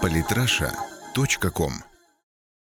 Политраша.ком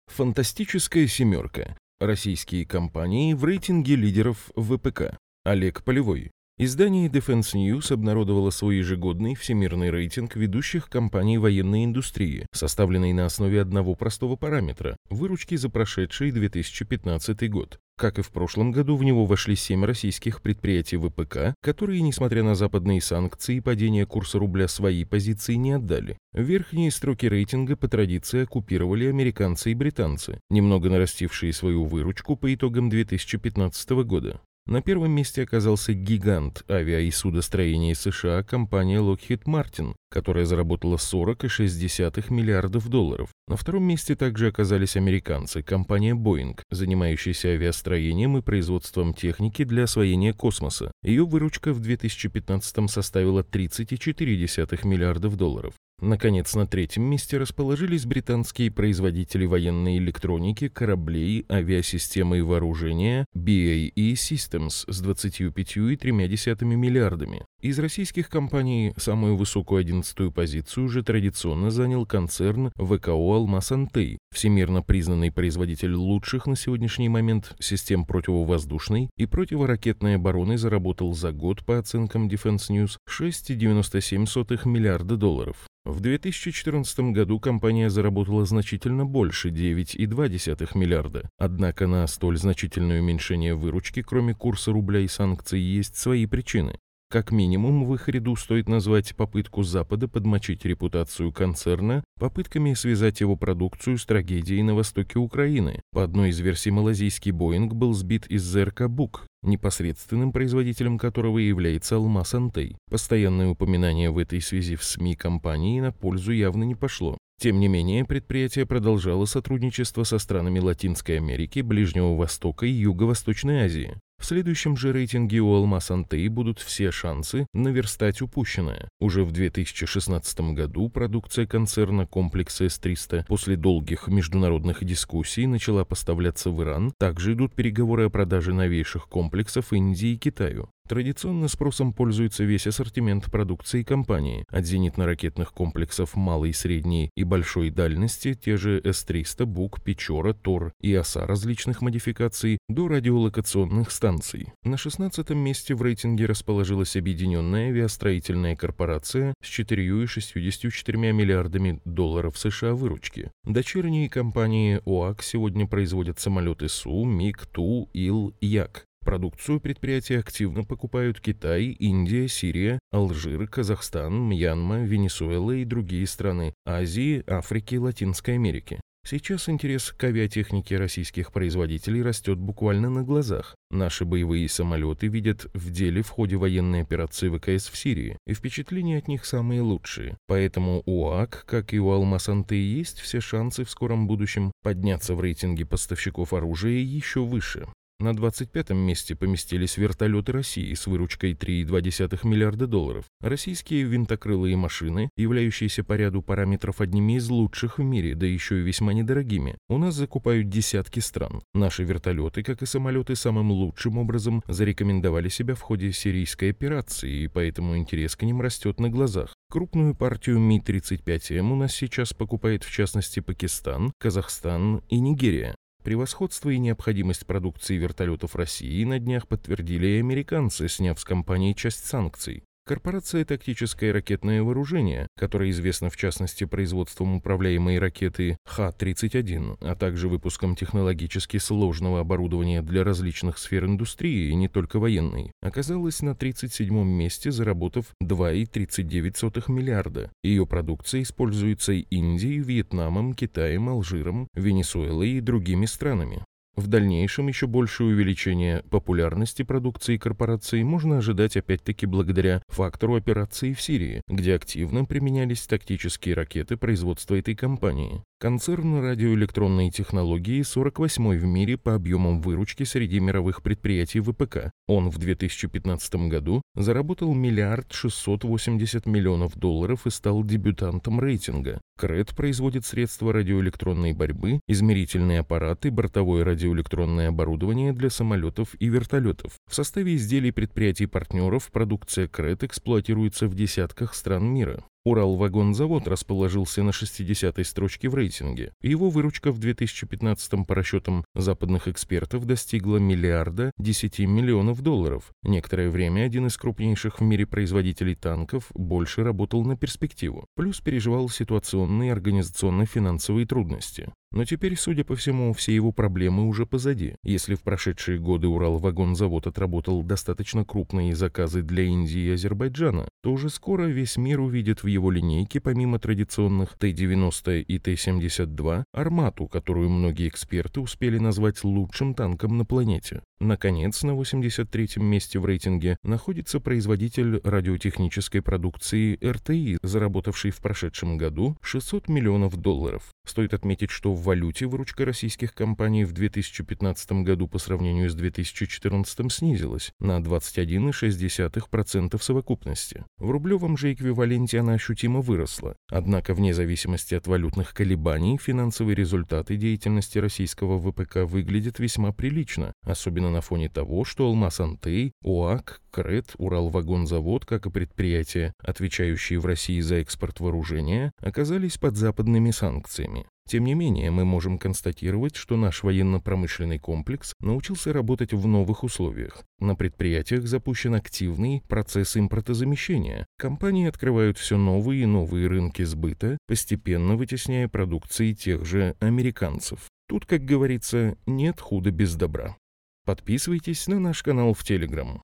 Фантастическая семерка. Российские компании в рейтинге лидеров ВПК. Олег Полевой. Издание Defense News обнародовало свой ежегодный всемирный рейтинг ведущих компаний военной индустрии, составленный на основе одного простого параметра – выручки за прошедший 2015 год. Как и в прошлом году, в него вошли семь российских предприятий ВПК, которые, несмотря на западные санкции и падение курса рубля, свои позиции не отдали. Верхние строки рейтинга по традиции оккупировали американцы и британцы, немного нарастившие свою выручку по итогам 2015 года. На первом месте оказался гигант авиа- и судостроения США компания Lockheed Martin, которая заработала 40,6 миллиардов долларов. На втором месте также оказались американцы, компания Boeing, занимающаяся авиастроением и производством техники для освоения космоса. Ее выручка в 2015 составила 30,4 миллиардов долларов. Наконец, на третьем месте расположились британские производители военной электроники, кораблей, авиасистемы и вооружения BAE Systems с 25,3 миллиардами. Из российских компаний самую высокую одиннадцатую позицию уже традиционно занял концерн ВКО «Алмаз Антей», всемирно признанный производитель лучших на сегодняшний момент систем противовоздушной и противоракетной обороны заработал за год по оценкам Defense News 6,97 миллиарда долларов. В 2014 году компания заработала значительно больше 9,2 миллиарда. Однако на столь значительное уменьшение выручки, кроме курса рубля и санкций, есть свои причины. Как минимум, в их ряду стоит назвать попытку Запада подмочить репутацию концерна попытками связать его продукцию с трагедией на востоке Украины. По одной из версий, малазийский Боинг был сбит из ЗРК «Бук», непосредственным производителем которого является Алмаз Антей. Постоянное упоминание в этой связи в СМИ компании на пользу явно не пошло. Тем не менее, предприятие продолжало сотрудничество со странами Латинской Америки, Ближнего Востока и Юго-Восточной Азии. В следующем же рейтинге у Алмаз Антей будут все шансы наверстать упущенное. Уже в 2016 году продукция концерна комплекса С-300 после долгих международных дискуссий начала поставляться в Иран. Также идут переговоры о продаже новейших комплексов Индии и Китаю. Традиционно спросом пользуется весь ассортимент продукции компании, от зенитно-ракетных комплексов малой, средней и большой дальности, те же С-300, БУК, Печора, Тор и ОСА различных модификаций, до радиолокационных станций. На 16 месте в рейтинге расположилась Объединенная авиастроительная корпорация с 4,64 миллиардами долларов США выручки. Дочерние компании ОАК сегодня производят самолеты Су, МиГ, Ту, Ил, Як. Продукцию предприятия активно покупают Китай, Индия, Сирия, Алжир, Казахстан, Мьянма, Венесуэла и другие страны Азии, Африки Латинской Америки. Сейчас интерес к авиатехнике российских производителей растет буквально на глазах. Наши боевые самолеты видят в деле в ходе военной операции ВКС в Сирии, и впечатления от них самые лучшие. Поэтому у АК, как и у Алмасанты, есть все шансы в скором будущем подняться в рейтинге поставщиков оружия еще выше. На 25-м месте поместились вертолеты России с выручкой 3,2 миллиарда долларов. Российские винтокрылые машины, являющиеся по ряду параметров одними из лучших в мире, да еще и весьма недорогими. У нас закупают десятки стран. Наши вертолеты, как и самолеты, самым лучшим образом зарекомендовали себя в ходе сирийской операции, и поэтому интерес к ним растет на глазах. Крупную партию Ми-35М у нас сейчас покупает в частности Пакистан, Казахстан и Нигерия. Превосходство и необходимость продукции вертолетов России на днях подтвердили и американцы, сняв с компании часть санкций. Корпорация «Тактическое ракетное вооружение», которая известна в частности производством управляемой ракеты Х-31, а также выпуском технологически сложного оборудования для различных сфер индустрии, и не только военной, оказалась на 37-м месте, заработав 2,39 миллиарда. Ее продукция используется Индией, Вьетнамом, Китаем, Алжиром, Венесуэлой и другими странами. В дальнейшем еще большее увеличение популярности продукции корпорации можно ожидать опять-таки благодаря фактору операции в Сирии, где активно применялись тактические ракеты производства этой компании. Концерн радиоэлектронной технологии 48 в мире по объемам выручки среди мировых предприятий ВПК. Он в 2015 году заработал миллиард 680 миллионов долларов и стал дебютантом рейтинга. КРЭД производит средства радиоэлектронной борьбы, измерительные аппараты, бортовое радиоэлектронное оборудование для самолетов и вертолетов. В составе изделий предприятий-партнеров продукция КРЭД эксплуатируется в десятках стран мира. Уралвагонзавод расположился на 60-й строчке в рейтинге. Его выручка в 2015 по расчетам западных экспертов достигла миллиарда 10 миллионов долларов. Некоторое время один из крупнейших в мире производителей танков больше работал на перспективу, плюс переживал ситуационные организационно-финансовые трудности. Но теперь, судя по всему, все его проблемы уже позади. Если в прошедшие годы Уралвагонзавод отработал достаточно крупные заказы для Индии и Азербайджана, то уже скоро весь мир увидит в его линейке, помимо традиционных Т-90 и Т-72, армату, которую многие эксперты успели назвать лучшим танком на планете. Наконец, на 83-м месте в рейтинге находится производитель радиотехнической продукции РТИ, заработавший в прошедшем году 600 миллионов долларов. Стоит отметить, что в валюте выручка российских компаний в 2015 году по сравнению с 2014 снизилась на 21,6% в совокупности. В рублевом же эквиваленте она ощутимо выросла. Однако, вне зависимости от валютных колебаний, финансовые результаты деятельности российского ВПК выглядят весьма прилично, особенно на фоне того, что Алмаз-Антей, ОАК, КРЭТ, Уралвагонзавод, как и предприятия, отвечающие в России за экспорт вооружения, оказались под западными санкциями. Тем не менее, мы можем констатировать, что наш военно-промышленный комплекс научился работать в новых условиях. На предприятиях запущен активный процесс импортозамещения. Компании открывают все новые и новые рынки сбыта, постепенно вытесняя продукции тех же американцев. Тут, как говорится, нет худа без добра. Подписывайтесь на наш канал в Телеграм.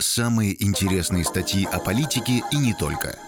Самые интересные статьи о политике и не только –